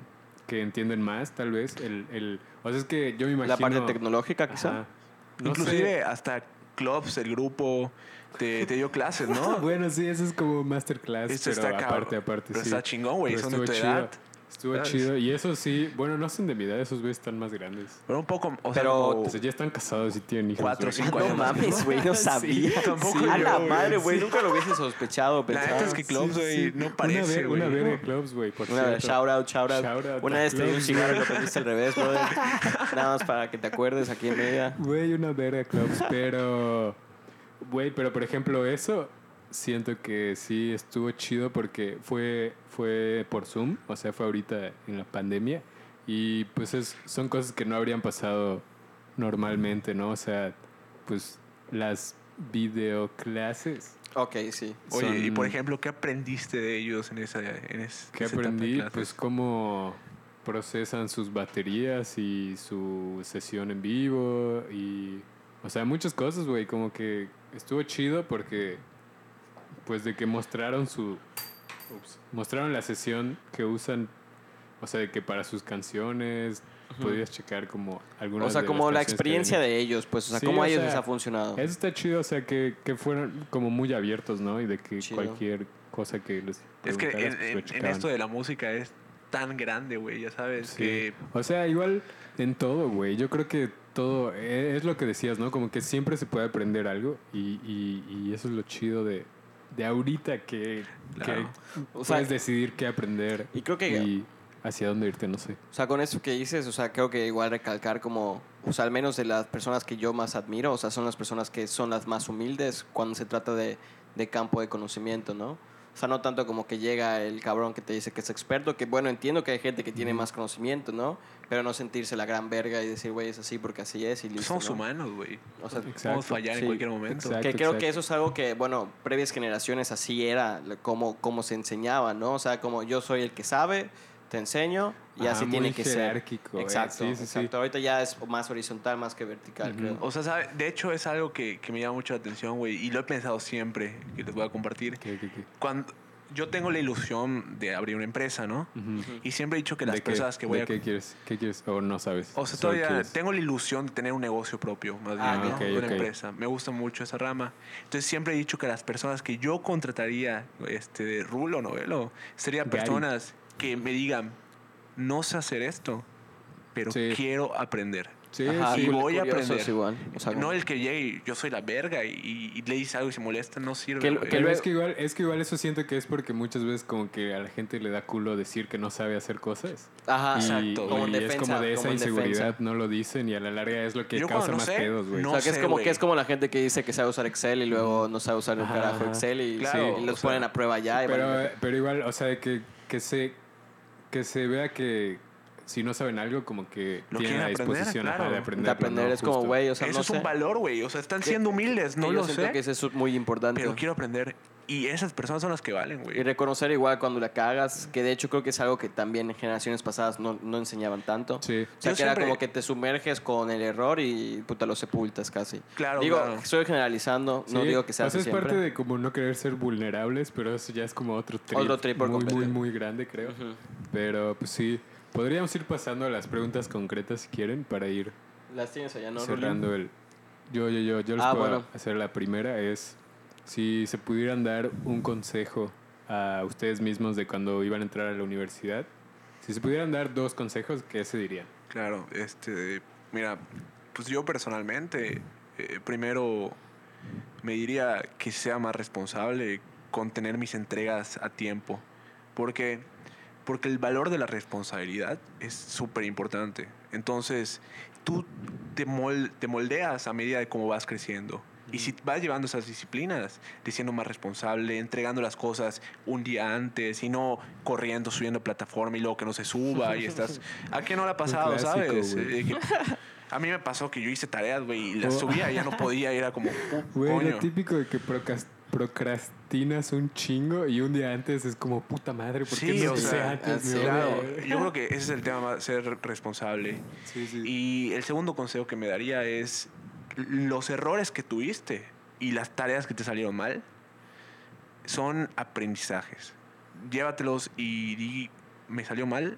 que entienden más, tal vez. El, el, o sea, es que yo me imagino... La parte tecnológica, quizá. No Inclusive sé. hasta clubs, el grupo, te, te dio clases, ¿no? Bueno, sí, eso es como masterclass, Esto pero está aparte, aparte, Pero sí. está chingón, güey, son de tu edad. Estuvo ¿sabes? chido. Y eso sí, bueno, no son de mi edad, esos güeyes están más grandes. Pero un poco, o sea, Pero- como- O sea, ya están casados y tienen hijos. Cuatro, güey. cinco no años. mames, güey, no sabía. tampoco a yo, la güey, madre, güey, sí. nunca lo hubiese sospechado. la pensaba. neta es que clubs, güey, no Una, parece, una verga de clubs, güey, por Una vez, cierto. shout out, shout out. Shout out Una vez te di un cigarro y lo prendiste al revés, brother. Nada más para que te acuerdes aquí en media. Güey, una verga de clubs, pero... Güey, pero por ejemplo eso siento que sí estuvo chido porque fue, fue por Zoom, o sea, fue ahorita en la pandemia y pues es, son cosas que no habrían pasado normalmente, ¿no? O sea, pues las videoclases. Ok, sí. Oye, y son- por ejemplo, ¿qué aprendiste de ellos en esa, en es- ¿Qué esa etapa de aprendí? Pues cómo procesan sus baterías y su sesión en vivo y... O sea, muchas cosas, güey. Como que estuvo chido porque... Pues de que mostraron su... ups, mostraron la sesión que usan... O sea, de que para sus canciones podías checar como algunas O sea, de como las la experiencia de ellos, pues, o sea, Sí, cómo a ellos sea, les ha funcionado. Eso está chido, o sea, que, que fueron como muy abiertos, ¿no? Y de que Chido. cualquier cosa que les Es que en, pues, en- en esto de la música es tan grande, güey, ya sabes, Sí. que O sea, igual en todo, güey. Yo creo que todo eh, es lo que decías, ¿no? Como que siempre se puede aprender algo y, y- y eso es lo chido de, de ahorita que, Claro. que O sea, puedes decidir qué aprender y creo que- y hacia dónde irte, no sé. O sea, con eso que dices, o sea, creo que igual recalcar como, o sea, al menos de las personas que yo más admiro, o sea, son las personas que son las más humildes cuando se trata de, de campo de conocimiento, ¿no? O sea, no tanto como que llega el cabrón que te dice que es experto, que bueno, entiendo que hay gente que tiene más conocimiento, ¿no? Pero no sentirse la gran verga y decir, güey, es así porque así es y listo, somos ¿no? humanos, güey. O sea, Exacto. Podemos fallar sí, en cualquier momento. exacto. que creo que exacto. eso es algo que, bueno, previas generaciones así era como, como se enseñaba, ¿no? O sea, como yo soy el que sabe, te enseño y Ajá, así muy tiene que ser. jerárquico, eh, Exacto, sí, sí, sí. exacto. Ahorita ya es más horizontal, más que vertical, Ujú. creo. O sea, ¿sabe? de hecho es algo que, que me llama mucho la atención, güey, y lo he pensado siempre, que les voy a compartir. ¿Qué, qué, qué? Cuando yo tengo la ilusión de abrir una empresa, ¿no? Ujú. Y siempre he dicho que las personas que voy ¿De a... qué quieres? ¿Qué quieres? O no sabes. O sea, todavía quieres- tengo la ilusión de tener un negocio propio, más Ah, bien, ¿no? ok, una ok. empresa. Me gusta mucho esa rama. Entonces siempre he dicho que las personas que yo contrataría, este, de rulo, novelo, serían Gary. personas que me digan, no sé hacer esto, pero Sí. quiero aprender. Sí, Ajá, y sí. curi- voy a aprender. igual. O sea, no como- el que llegue y yo soy la verga y, y le dice algo y se molesta, no sirve. Que Pero es que igual, es que igual eso siento que es porque muchas veces como que a la gente le da culo decir que no sabe hacer cosas. Ajá, y, exacto. Como y es como de esa como inseguridad defensa. no lo dicen y a la larga es lo que Yo causa no más sé, pedos, güey. no o sea, que es sé, como güey. que es como la gente que dice que sabe usar Excel y luego no sabe usar un carajo. Excel y, Claro, y los o sea, ponen a prueba ya. y pero, vale. pero igual, o sea, que, que se que se vea que si no saben algo, como que Lo tienen la aprender, disposición claro. de De aprender. De aprender es como, güey, o sea, Eso no es sé. un valor, güey. O sea, están siendo humildes, no yo lo siento sé. que eso es muy importante. Pero quiero aprender. Y esas personas son las que valen, Y güey. reconocer igual cuando la cagas, que de hecho creo que es algo que también en generaciones pasadas no, no enseñaban tanto. Sí. O sea, Yo que era siempre- como que te sumerges con el error y puta lo sepultas casi. Claro, Digo, claro. estoy generalizando, no Sí, digo que sea así es parte de como no querer ser vulnerables, pero eso ya es como otro trip. Otro trip por muy, muy, completo. muy grande, creo. Ujú. Pero pues sí, podríamos ir pasando a las preguntas concretas si quieren para ir Las tienes allá, ¿no? cerrando el... Yo, yo, yo, yo les Ah, puedo bueno. hacer la primera, es si se pudieran dar un consejo a ustedes mismos de cuando iban a entrar a la universidad, si se pudieran dar dos consejos, ¿qué se dirían? Claro, este, mira, pues yo personalmente, eh, primero me diría que sea más responsable con tener mis entregas a tiempo, porque, porque el valor de la responsabilidad es súper importante. Entonces, tú te, mol- te moldeas a medida de cómo vas creciendo. Y si vas llevando esas disciplinas, de siendo más responsable, entregando las cosas un día antes y no corriendo, subiendo plataforma y luego que no se suba y estás... ¿A qué no le ha pasado, clásico, sabes? Eh, que- a mí me pasó que yo hice tareas, güey, y las Oh. subía y ya no podía, y era como, "Uh, Güey, coño". lo típico de que procras- procrastinas un chingo y un día antes es como puta madre, ¿por qué Sí, no o sea, antes? Me Claro, yo creo que ese es el tema, más, ser responsable. Sí, sí. Y el segundo consejo que me daría es los errores que tuviste y las tareas que te salieron mal son aprendizajes. Llévatelos y di, me salió mal,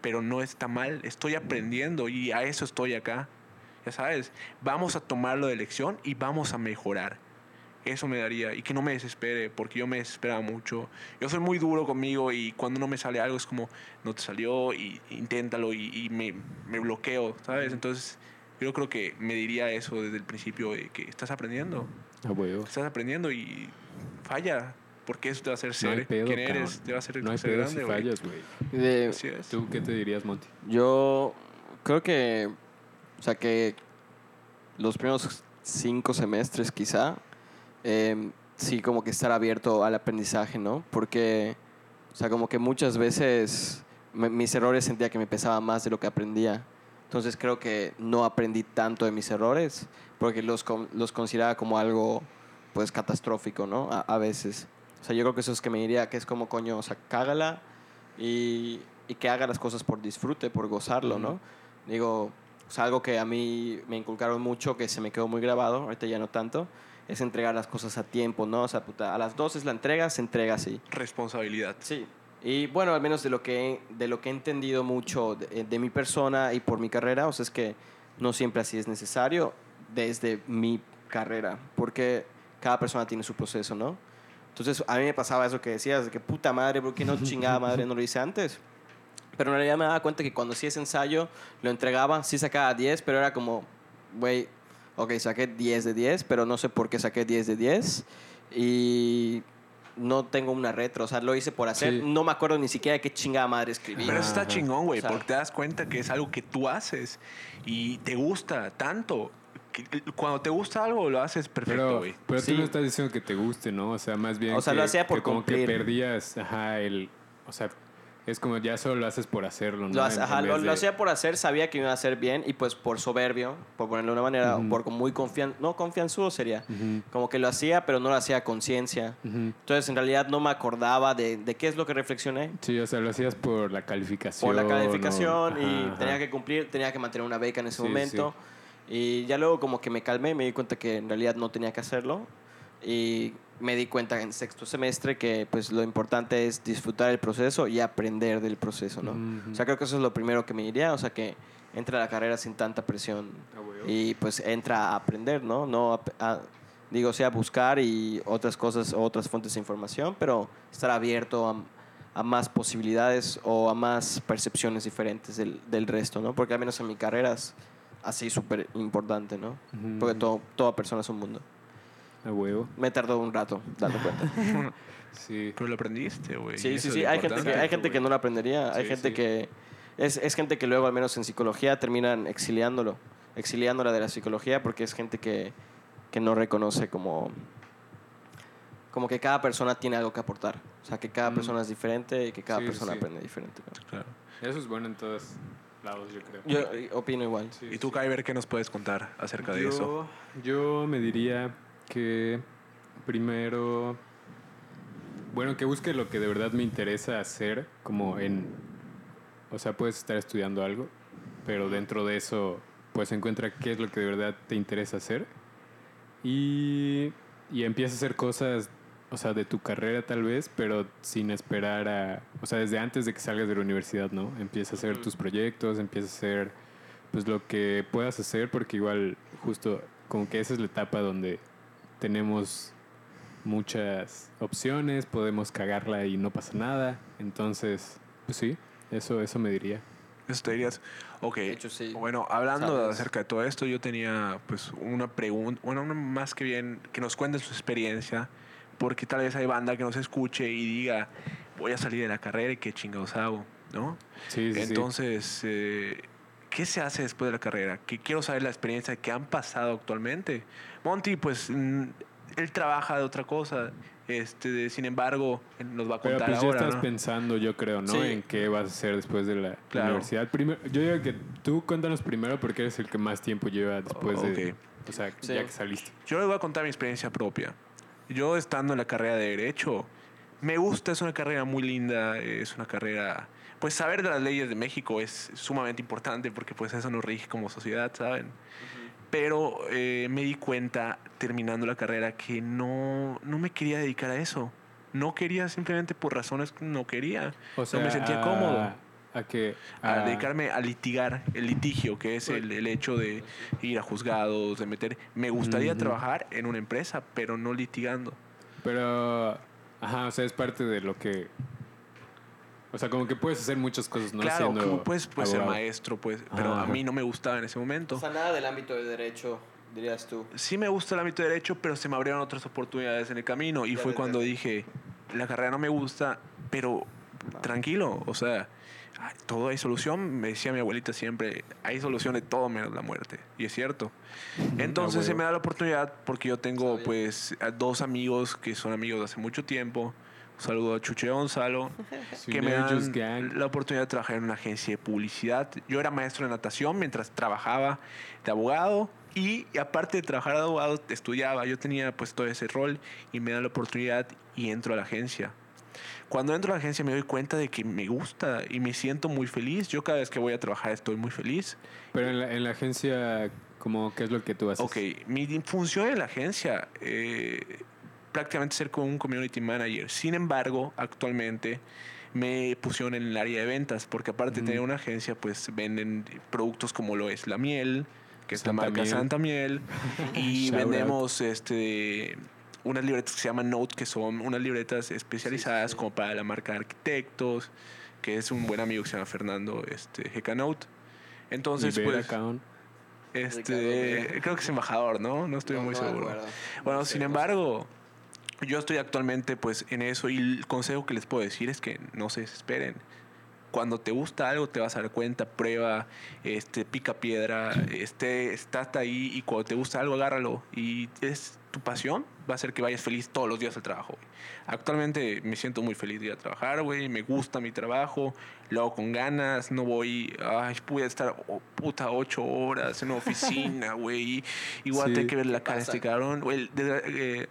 pero no está mal, estoy aprendiendo y a eso estoy acá. Ya sabes, vamos a tomarlo de lección y vamos a mejorar. Eso me daría y que no me desespere, porque yo me desesperaba mucho. Yo soy muy duro conmigo y cuando no me sale algo es como, no te salió y inténtalo y, y me, me bloqueo, ¿sabes? Entonces, yo creo que me diría eso desde el principio, de que estás aprendiendo, A huevo. estás aprendiendo y falla, porque eso te va a hacer No ser pedo, quien cabrón. eres, te va a hacer No hay ser pedo si grande, güey. fallas, güey. De- Así es. ¿Tú qué te dirías, Monty? Yo creo que, o sea, que los primeros cinco semestres quizá, eh, sí, como que estar abierto al aprendizaje, ¿no? Porque, o sea, como que muchas veces me- mis errores sentía que me pesaba más de lo que aprendía. Entonces creo que no aprendí tanto de mis errores porque los, los consideraba como algo, pues, catastrófico, ¿no? A, a veces. O sea, yo creo que eso es que me diría que es como, coño, o sea, cágala y, y que haga las cosas por disfrute, por gozarlo, ¿no? Digo, o sea, algo que a mí me inculcaron mucho, que se me quedó muy grabado, ahorita ya no tanto, es entregar las cosas a tiempo, ¿no? O sea, puta, a las dos es la entrega, se entrega así. Responsabilidad. Sí. Y bueno, al menos de lo que, de lo que he entendido mucho de, de mi persona y por mi carrera, o sea, es que no siempre así es necesario desde mi carrera, porque cada persona tiene su proceso, ¿no? Entonces, a mí me pasaba eso que decías, de que puta madre, ¿por qué no chingada madre no lo hice antes? Pero en realidad me daba cuenta que cuando hacía ese ensayo, lo entregaba, sí sacaba 10, pero era como, güey, ok, saqué 10 de 10, pero no sé por qué saqué 10 de 10. Y no tengo una retro, o sea, lo hice por hacer. Sí. No me acuerdo ni siquiera de qué chingada madre escribí. Pero eso está chingón, güey, O sea- porque te das cuenta que es algo que tú haces y te gusta tanto. cuando te gusta algo, lo haces perfecto, Pero, güey. pero Sí. tú no estás diciendo que te guste, ¿no? O sea, más bien O sea, que, lo hacía por que como que cumplir. perdías, ajá, el... O sea, es como ya solo lo haces por hacerlo, ¿no? Lo, hace- ajá, hacía por hacer, sabía que me iba a hacer bien y pues por soberbio, por ponerlo de una manera, Ujú. por muy confian no confianzudo sería. Como que lo hacía, pero no lo hacía a conciencia. Entonces, en realidad no me acordaba de, de qué es lo que reflexioné. Sí, o sea, lo hacías por la calificación. por la calificación y ajá, ajá. tenía que cumplir, tenía que mantener una beca en ese Sí, momento. Y ya luego como que me calmé, me di cuenta que en realidad no tenía que hacerlo. Y me di cuenta en sexto semestre que pues lo importante es disfrutar el proceso y aprender del proceso, ¿no? Ujú. O sea, creo que eso es lo primero que me diría, o sea, que entra a la carrera sin tanta presión Ah, y pues entra a aprender, ¿no? No a- a- digo, sea buscar y otras cosas, otras fuentes de información, pero estar abierto a, a más posibilidades o a más percepciones diferentes del, del resto, ¿no? Porque al menos en mi carrera es así súper importante, ¿no? Porque todo, toda persona es un mundo. A huevo. Me tardó un rato dando cuenta. Sí. Pero lo aprendiste, güey. Sí, sí, sí. Hay gente, que, hay gente que no lo aprendería. Hay Sí, gente sí. que... Es, es gente que luego, al menos en psicología, terminan exiliándolo. Exiliándola de la psicología porque es gente que, que no reconoce como... como que cada persona tiene algo que aportar. O sea, que cada Mm. persona es diferente y que cada Sí, persona sí. aprende diferente. ¿no? Claro. Eso es bueno en todos lados, yo creo. Yo eh, opino igual. Sí, ¿Y tú, sí. Kyber, qué nos puedes contar acerca de yo, eso? Yo me diría que primero, bueno, que busque lo que de verdad me interesa hacer, como en, o sea, puedes estar estudiando algo, pero dentro de eso, pues encuentra qué es lo que de verdad te interesa hacer y, y empieza a hacer cosas, o sea, de tu carrera tal vez, pero sin esperar a, o sea, desde antes de que salgas de la universidad, ¿no? Empieza a hacer tus proyectos, empieza a hacer pues lo que puedas hacer porque igual justo como que esa es la etapa donde tenemos muchas opciones, podemos cagarla y no pasa nada. Entonces, pues sí, eso eso me diría. Eso te dirías. Ok. De hecho, sí. Bueno, hablando Sabes. acerca de todo esto, yo tenía pues una pregunta, bueno, una más que bien, que nos cuenten su experiencia, porque tal vez hay banda que nos escuche y diga, voy a salir de la carrera y qué chingados hago, ¿no? Sí, sí, sí. Entonces, eh, ¿qué se hace después de la carrera? Que quiero saber la experiencia que han pasado actualmente. Monty, pues, mm, él trabaja de otra cosa, este, sin embargo, nos va a Pero contar pues ya ahora, estás ¿no? pensando, yo creo, ¿no? Sí. En qué vas a hacer después de la Claro. universidad. Primero, yo digo que tú cuéntanos primero porque eres el que más tiempo lleva después de, Ok. o sea, Sí. ya que saliste. Yo les voy a contar mi experiencia propia. Yo estando en la carrera de Derecho, me gusta, es una carrera muy linda, es una carrera... Pues saber de las leyes de México es sumamente importante porque pues eso nos rige como sociedad, ¿saben? Pero eh, me di cuenta terminando la carrera que no, no me quería dedicar a eso. No quería simplemente por razones que no quería. O sea, me sentía a- cómodo. A que A dedicarme a litigar el litigio, que es el, el hecho de ir a juzgados, de meter... Me gustaría trabajar en una empresa, pero no litigando. Pero, ajá, o sea, es parte de lo que... O sea, como que puedes hacer muchas cosas, ¿no? claro, Siendo como puedes, puedes ser abogado. maestro, pues, pero a Ajá. mí no me gustaba en ese momento. O sea, nada del ámbito de derecho, dirías tú. Sí me gusta el ámbito de derecho, pero se me abrieron otras oportunidades en el camino y Ya fue te cuando dije, la carrera no me gusta, pero tranquilo, o sea, ay, todo hay solución, me decía mi abuelita siempre, hay solución de todo menos la muerte, y es cierto. Entonces se huevo. me da la oportunidad porque yo tengo pues a dos amigos que son amigos de hace mucho tiempo. Saludo a Chuche Gonzalo, que me dan Gang. la oportunidad de trabajar en una agencia de publicidad. Yo era maestro de natación mientras trabajaba de abogado y aparte de trabajar de abogado estudiaba. Yo tenía pues todo ese rol y me dan la oportunidad y entro a la agencia. Cuando entro a la agencia me doy cuenta de que me gusta y me siento muy feliz. Yo cada vez que voy a trabajar estoy muy feliz. Pero en la, en la agencia, como, ¿qué es lo que tú haces? Ok, mi función en la agencia, eh, prácticamente ser como un community manager. Sin embargo, actualmente me pusieron en el área de ventas, porque aparte de tener una agencia, pues venden productos como lo es la miel, que es la marca Miel. Santa Miel, y out. vendemos este unas libretas que se llaman Note, que son unas libretas especializadas sí. como para la marca de arquitectos, que es un buen amigo que se llama Fernando este, GK Note. Entonces, pues, Account. este, Ricardo, creo que es embajador, ¿no? No estoy No, muy no seguro. acuerdo. Bueno, No sé, sin no sé. embargo, yo estoy actualmente pues en eso y el consejo que les puedo decir es que no se desesperen. Cuando te gusta algo te vas a dar cuenta, prueba, este, pica piedra, este, está hasta ahí y cuando te gusta algo agárralo y es tu pasión, va a hacer que vayas feliz todos los días al trabajo. Actualmente me siento muy feliz de ir a trabajar, güey, me gusta mi trabajo, lo hago con ganas, no voy, ay, pude estar oh, puta ocho horas en una oficina, güey, igual Sí. tengo que ver la ¿Qué cara de este cabrón, güey, eh,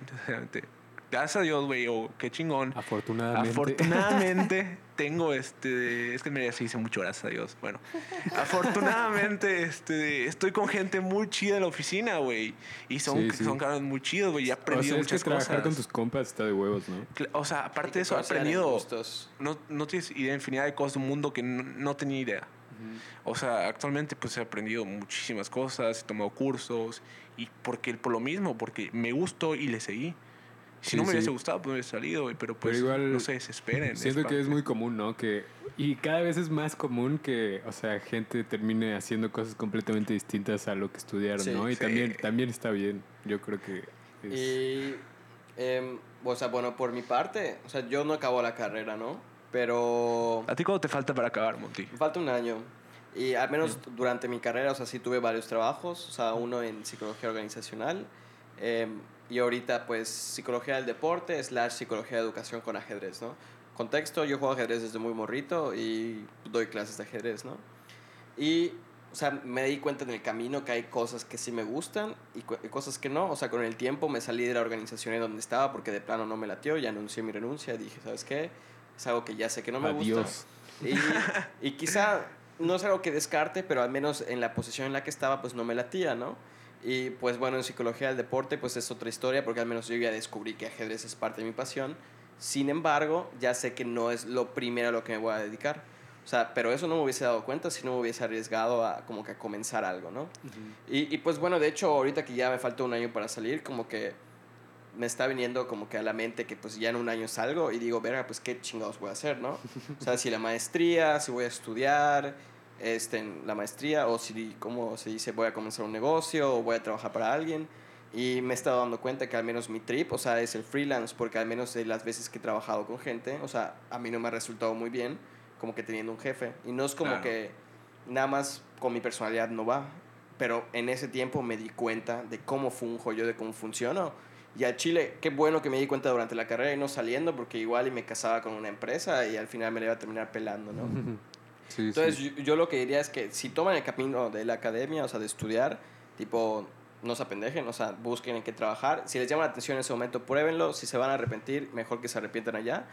gracias a Dios, güey, o qué chingón. Afortunadamente. Afortunadamente tengo este, es que me se dice mucho gracias a Dios. Bueno, afortunadamente este, estoy con gente muy chida en la oficina, güey, y son Sí, sí. son cabrones muy chidos, güey, y he o aprendido sea, es que muchas trabajar cosas. con tus compas está de huevos, ¿no? O sea, aparte de eso he aprendido no, no tienes idea infinidad de cosas de un mundo que no, no tenía idea. O sea, actualmente pues he aprendido muchísimas cosas, he tomado cursos y porque por lo mismo, porque me gustó y le seguí. Si Sí, no me sí. hubiese gustado, pues me hubiese salido, güey, pero pues igual no se desesperen. Siento que es muy común, ¿no? Que, y cada vez es más común que, o sea, gente termine haciendo cosas completamente distintas a lo que estudiaron, Sí. ¿no? Y Sí. también, también está bien. Yo creo que es... Y, em, o sea, bueno, por mi parte, o sea, yo no acabo la carrera, ¿no? Pero ¿A ti cuánto te falta para acabar, Monty? me falta un año. Y al menos durante mi carrera, o sea, sí tuve varios trabajos, o sea, uno en psicología organizacional, em, y ahorita pues psicología del deporte slash psicología de educación con ajedrez, ¿no? Contexto, yo juego ajedrez desde muy morrito y doy clases de ajedrez, ¿no? Y, o sea, me di cuenta en el camino que hay cosas que sí me gustan y, y cosas que no. O sea, con el tiempo me salí de la organización en donde estaba porque de plano no me latió, ya anuncié mi renuncia, dije, ¿sabes qué? Es algo que ya sé que no me Adiós. gusta. Y, y quizá no es algo que descarte, pero al menos en la posición en la que estaba, pues no me latía, ¿no? Y pues bueno, en psicología del deporte, pues es otra historia, porque al menos yo ya descubrí que ajedrez es parte de mi pasión. Sin embargo, ya sé que no es lo primero a lo que me voy a dedicar. O sea, pero eso no me hubiese dado cuenta si no me hubiese arriesgado a como que a comenzar algo, ¿no? Y, y pues bueno, de hecho, ahorita que ya me falta un año para salir, como que me está viniendo como que a la mente que pues ya en un año salgo y digo, verga, pues qué chingados voy a hacer, ¿no? O sea, si la maestría, si voy a estudiar este, en la maestría o si, como se dice, voy a comenzar un negocio o voy a trabajar para alguien. Y me he estado dando cuenta que al menos mi trip, o sea, es el freelance, porque al menos de las veces que he trabajado con gente, o sea, a mí no me ha resultado muy bien, como que teniendo un jefe. Y no es como Claro. que nada más con mi personalidad no va, pero en ese tiempo me di cuenta de cómo funjo yo, de cómo funciono. Y al Chile, qué bueno que me di cuenta durante la carrera y no saliendo, porque igual y me casaba con una empresa y al final me la iba a terminar pelando, ¿no? Sí, Entonces, sí. yo, yo lo que diría es que si toman el camino de la academia, o sea, de estudiar, tipo, no se apendejen, o sea, busquen en qué trabajar. Si les llama la atención en ese momento, pruébenlo. Si se van a arrepentir, mejor que se arrepientan allá.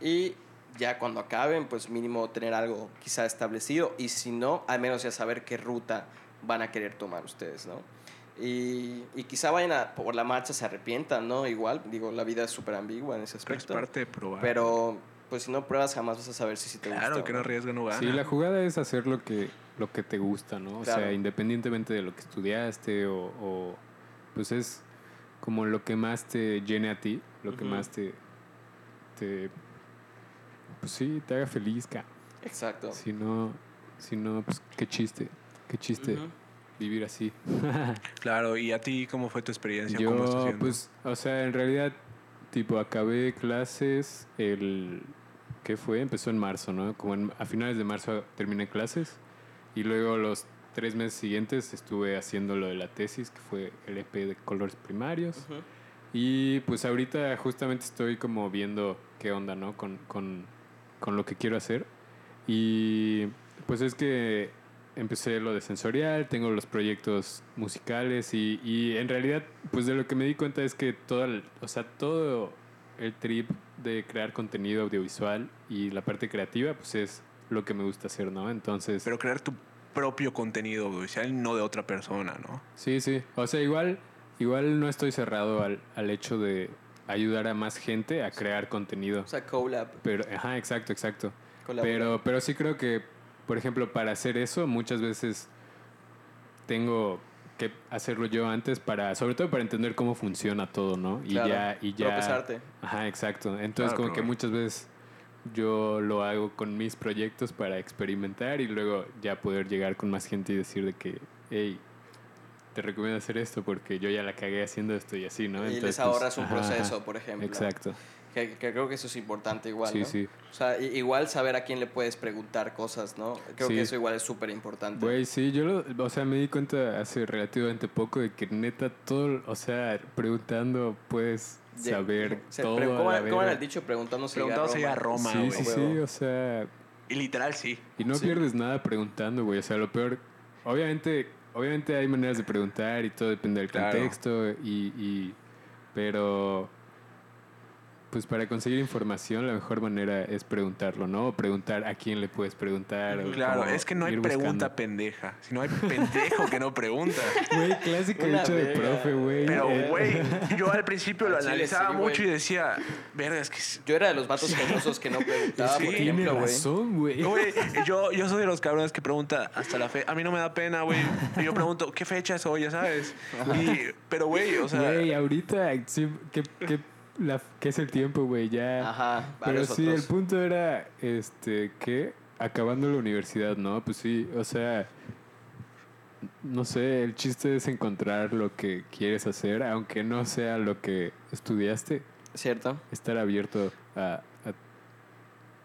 Y ya cuando acaben, pues mínimo tener algo quizá establecido. Y si no, al menos ya saber qué ruta van a querer tomar ustedes, ¿no? Y, y quizá vayan a, por la marcha, se arrepientan, ¿no? Igual, digo, la vida es súper ambigua en ese Pero es aspecto. parte de probar. Pero, pues si no pruebas, jamás vas a saber si sí te claro, gusta. que o no arriesga no gana. Sí, la jugada es hacer lo que, lo que te gusta, ¿no? O Claro. sea, independientemente de lo que estudiaste o, o, pues es como lo que más te llene a ti, lo que más te, te, pues sí, te haga feliz, ca. Exacto. Si no, si no, pues qué chiste, qué chiste vivir así. Claro, ¿y a ti cómo fue tu experiencia? ¿Cómo estás Yo, haciendo? pues, o sea, en realidad, tipo, acabé clases el... ¿Qué fue? Empezó en marzo, ¿no? Como en- a finales de marzo terminé clases y luego los tres meses siguientes estuve haciendo lo de la tesis, que fue el EP de colores primarios. Ujú. Y pues ahorita justamente estoy como viendo qué onda, ¿no? Con, con, con lo que quiero hacer. Y pues es que empecé lo de sensorial, tengo los proyectos musicales y, y en realidad pues de lo que me di cuenta es que todo o sea, todo el trip de crear contenido audiovisual y la parte creativa pues es lo que me gusta hacer, ¿no? Entonces... Pero crear tu propio contenido audiovisual, no de otra persona, ¿no? Sí, sí. O sea, igual, igual no estoy cerrado al, al hecho de ayudar a más gente a crear contenido. O sea, collab. Pero, ajá, exacto, exacto. colaborar. Pero, pero sí creo que, por ejemplo, para hacer eso, muchas veces tengo que hacerlo yo antes para, sobre todo para entender cómo funciona todo, ¿no? Y Claro, ya, y ya. tropezarte. Ajá, exacto. Entonces, Claro, como que muchas veces yo lo hago con mis proyectos para experimentar y luego ya poder llegar con más gente y decir de que, hey, te recomiendo hacer esto porque yo ya la cagué haciendo esto y así, ¿no? y Entonces, les pues, ahorras un ajá, proceso, por ejemplo. Exacto. Que, que creo que eso es importante igual, Sí, ¿no? sí. O sea, igual saber a quién le puedes preguntar cosas, ¿no? Creo Sí. que eso igual es súper importante. Güey, sí, yo lo, o sea, me di cuenta hace relativamente poco de que neta todo, o sea, preguntando puedes De- saber se- todo. pero ¿Cómo, a la ¿cómo era el dicho? Preguntando si llega llega a Roma, Sí, güey. sí, A sí, o sea, Y literal, sí. y no Sí. pierdes nada preguntando, güey, o sea, lo peor, obviamente, obviamente hay maneras de preguntar y todo depende del Claro. contexto y, y, pero, pues para conseguir información la mejor manera es preguntarlo, ¿no? O preguntar a quién le puedes preguntar. o Claro, es que no hay pregunta buscando. pendeja, sino hay pendejo que no pregunta. Güey, clásico Una dicho de profe, güey. Pero, Eh, güey, yo al principio lo analizaba sí, mucho y decía, verga, es que... Yo era de los vatos famosos que no preguntaba, Sí, por Tiene ejemplo, güey. razón, güey. Güey, yo, yo soy de los cabrones que pregunta hasta la fe. A mí no me da pena, güey. Y Yo pregunto, ¿qué fecha es hoy? Ya sabes. Y, pero, güey, o sea... Güey, ahorita, sí, ¿qué, qué, la, qué es el tiempo, güey? Ya. Ajá, Pero sí, otros. el punto era, este, que acabando la universidad, ¿no? Pues sí, o sea, no sé, el chiste es encontrar lo que quieres hacer, aunque no sea lo que estudiaste, ¿Cierto? estar abierto a, a-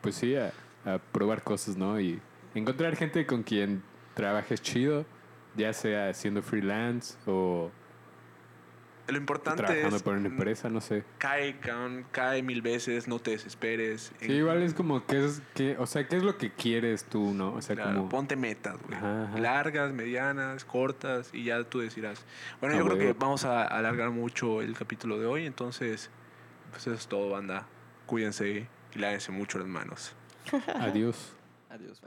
pues sí, a, a probar cosas, ¿no? Y encontrar gente con quien trabajes chido, ya sea haciendo freelance o lo importante trabajando es por una empresa, no sé. cae, cabrón, cae mil veces, no te desesperes. Sí, igual es como, ¿qué es, qué, o sea, ¿qué es lo que quieres tú, no? O sea, Claro, como... ponte metas, güey. Ajá, ajá. Largas, medianas, cortas y ya tú decidirás. Bueno, Ah, yo creo que vamos a alargar mucho el capítulo de hoy, entonces, pues eso es todo, banda. Cuídense y lávense mucho las manos. Adiós. Adiós.